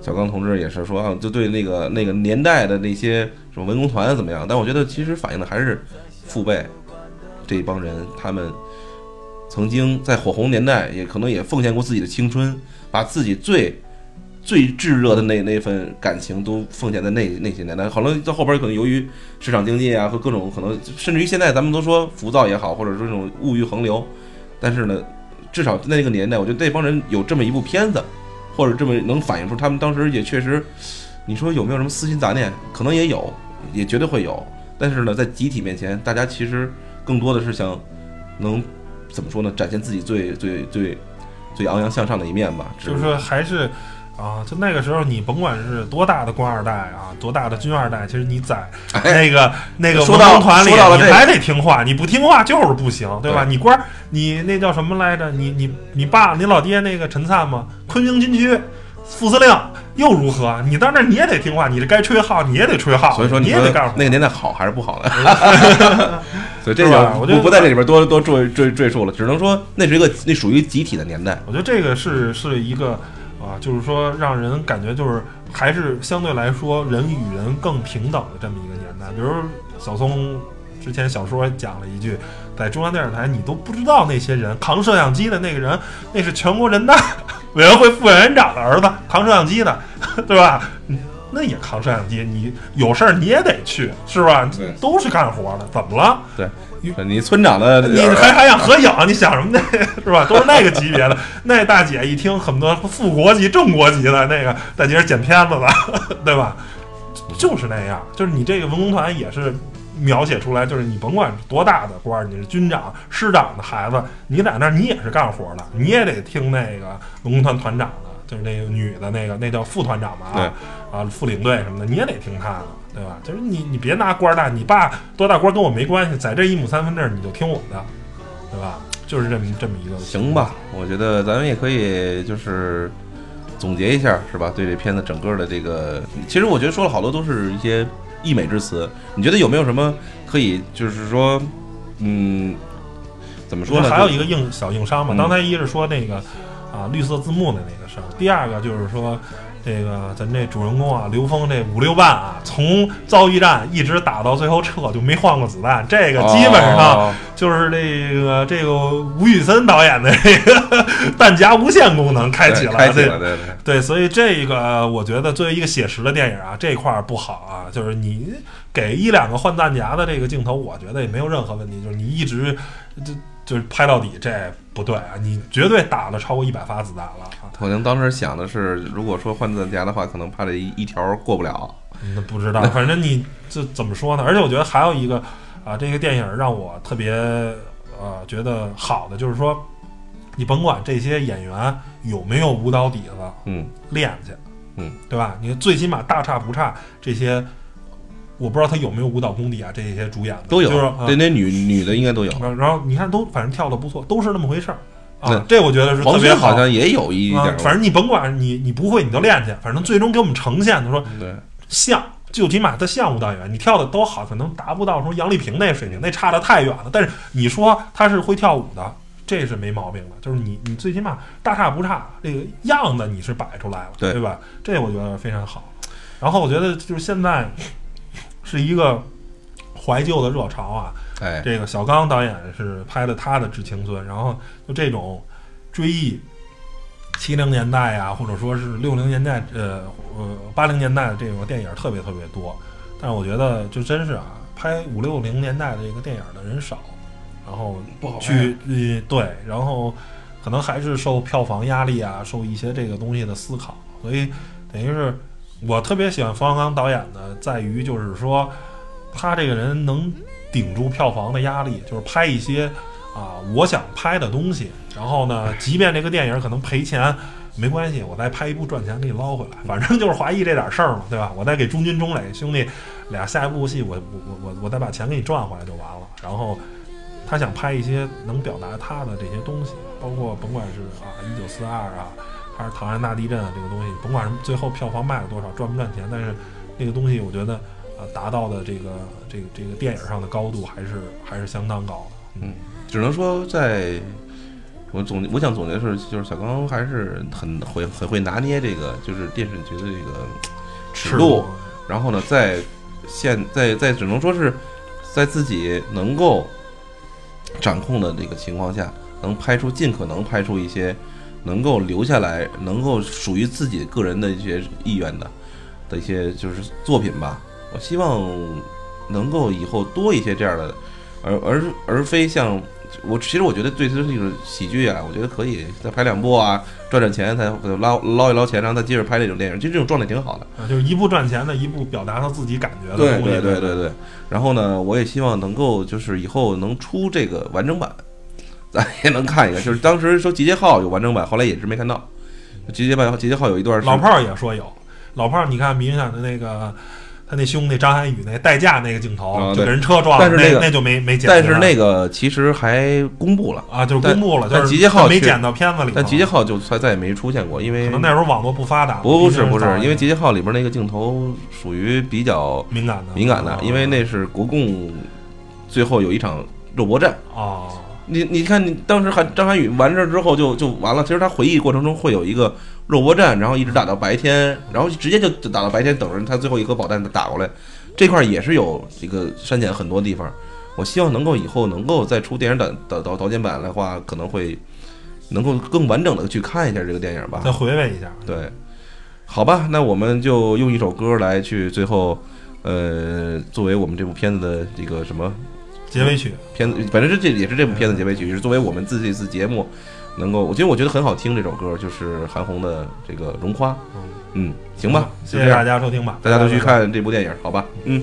小刚同志也是说啊，就对那个那个年代的那些什么文工团怎么样？但我觉得其实反映的还是父辈这一帮人，他们曾经在火红年代，也可能也奉献过自己的青春，把自己最最炙热的那那份感情都奉献在那那些年代。可能到后边可能由于市场经济啊和各种可能，甚至于现在咱们都说浮躁也好，或者说这种物欲横流，但是呢，至少那个年代，我觉得那帮人有这么一部片子，或者这么能反映出他们当时也确实，你说有没有什么私心杂念？可能也有，也绝对会有。但是呢，在集体面前，大家其实更多的是想能怎么说呢？展现自己最最最最昂扬向上的一面吧。就是说还是啊，就那个时候你甭管是多大的官二代啊，多大的军二代，其实你在哎，那个 那个工团里，你还得听话，你不听话就是不行，对吧？对你官儿，你那叫什么来着？你你你爸你老爹那个陈灿嘛，昆明军区副司令又如何？你到那儿你也得听话，你这该吹号你也得吹号，所以说说你也得干活。那个年代好还是不好呢？所以这个我不在这里边多多赘赘赘述了，只能说那是一个那属于集体的年代。我觉得这个是是一个啊，就是说让人感觉就是还是相对来说人与人更平等的这么一个年代。比如小松之前小说讲了一句，在中央电视台你都不知道那些人扛摄像机的那个人，那是全国人大 委员会副委员长的儿子扛摄像机的，对吧？嗯那也扛摄像机，你有事儿你也得去，是吧对？都是干活的，怎么了？你村长的你还还想合影？你想什么呢？是吧？都是那个级别的。那大姐一听，很多副国级、正国级的那个大姐是剪片子的，对吧？就是那样，就是你这个文工团也是描写出来，就是你甭管多大的官儿，你是军长、师长的孩子，你在那儿你也是干活的，你也得听那个文工团团长的，就是那个女的那个，那叫副团长吧？啊，啊，副领队什么的，你也得听他的，对吧？就是你你别拿官儿大，你爸多大官儿跟我没关系，在这一亩三分地儿你就听我的，对吧？就是这么这么一个行吧，我觉得咱们也可以就是总结一下，是吧？对这片子整个的这个，其实我觉得说了好多都是一些溢美之词。你觉得有没有什么可以，就是说，嗯，怎么说呢？还有一个硬小硬伤嘛，嗯刚才一是说那个啊绿色字幕的那个事儿，第二个就是说这个咱这主人公啊刘峰这五六万啊，从遭遇战一直打到最后撤就没换过子弹，这个基本上哦就是这个这个吴宇森导演的这个 弹夹无限功能开启了，对开启了，对对。对，所以这个我觉得作为一个写实的电影啊，这块儿不好啊，就是你给一两个换弹夹的这个镜头，我觉得也没有任何问题，就是你一直就就是拍到底，这不对啊，你绝对打了超过一百发子弹了啊，可能当时想的是，如果说换弹夹的话，可能怕这一一条过不了。那不知道，反正你这怎么说呢？而且我觉得还有一个啊，这个电影让我特别呃觉得好的，就是说你甭管这些演员有没有舞蹈底子，嗯，练去，嗯，对吧？你最起码大差不差这些，我不知道他有没有舞蹈功底啊，这些主演的都有就是、啊对，那女女的应该都有。然后你看都反正跳的不错，都是那么回事儿对啊，这我觉得是特黄别好。像也有一点，，啊反正你甭管你你不会你就练去，反正最终给我们呈现的说对，像，最起码他像舞蹈演员，你跳的都好，可能达不到说杨丽萍那水平，那差的太远了。但是你说他是会跳舞的，这是没毛病的，就是你你最起码大差不差，这个样子你是摆出来了，对吧？这我觉得非常好。然后我觉得就是现在是一个怀旧的热潮啊，哎，这个小刚导演是拍的他的《致青春》，然后就这种追忆七零年代啊，或者说是六零年代，呃呃八零年代的这种电影特别特别多。但是我觉得就真是啊，拍五六零年代的这个电影的人少，然后不好去呃对，然后可能还是受票房压力啊，受一些这个东西的思考，所以等于是我特别喜欢冯小刚导演的，在于就是说他这个人能顶住票房的压力，就是拍一些啊我想拍的东西，然后呢，即便这个电影可能赔钱。没关系，我再拍一部赚钱给你捞回来，反正就是华谊这点事儿嘛，对吧？我再给中军、中磊兄弟俩下一部戏，我我我我我再把钱给你赚回来就完了。然后他想拍一些能表达他的这些东西，包括甭管是啊一九四二啊，还是唐山大地震啊这个东西，甭管什么最后票房卖了多少，赚不赚钱，但是那个东西我觉得啊达到的这个这个这个电影上的高度还是还是相当高的。嗯，只能说在，我总我想总结是，就是小刚还是很会很会拿捏这个，就是电视剧的这个尺度，然后呢，在现在在只能说是在自己能够掌控的这个情况下，能拍出尽可能拍出一些能够留下来，能够属于自己个人的一些意愿的的一些就是作品吧。我希望能够以后多一些这样的，而而而非像我其实我觉得对这个喜剧啊，我觉得可以再拍两部啊，赚赚钱，再捞捞一捞钱，然后再接着拍这种电影，其实这种状态挺好的。啊，就是一部赚钱的，一部表达他自己感觉的对。对对对对。然后呢，我也希望能够就是以后能出这个完整版，咱也能看一个。就是当时说《集结号》有完整版，后来也是没看到。《集结版》《集结号》有一段是老炮儿也说有，老炮儿你看明显的那个，他那兄弟张涵予那代驾那个镜头，就给人车撞了，但是那个那就没没剪。但是那个其实还公布了，啊，就是公布了，但就是集结号没剪到片子里。但集结号就再再也没出现过，因为可能那时候网络不发达，不是不是，因为集集结号里边那个镜头属于比较敏感的敏感的啊，因为那是国共最后有一场肉搏战。哦，你你看，你当时韩张涵予完事儿之后就就完了。其实他回忆过程中会有一个肉搏战，然后一直打到白天，然后直接就就打到白天，等着他最后一颗导弹打过来。这块儿也是有这个删减很多地方。我希望能够以后能够再出电影导导导导剪版的话，可能会能够更完整的去看一下这个电影吧。再回味一下。对，好吧，那我们就用一首歌来去最后，呃，作为我们这部片子的这个什么结尾曲，片子，反正是这也是这部片子结尾曲，也是作为我们自己这次节目能够，我觉得我觉得很好听这首歌，就是韩红的这个《绒花》。嗯，行吧，谢谢大家收听吧，大家都去。看这部电影，好吧？嗯。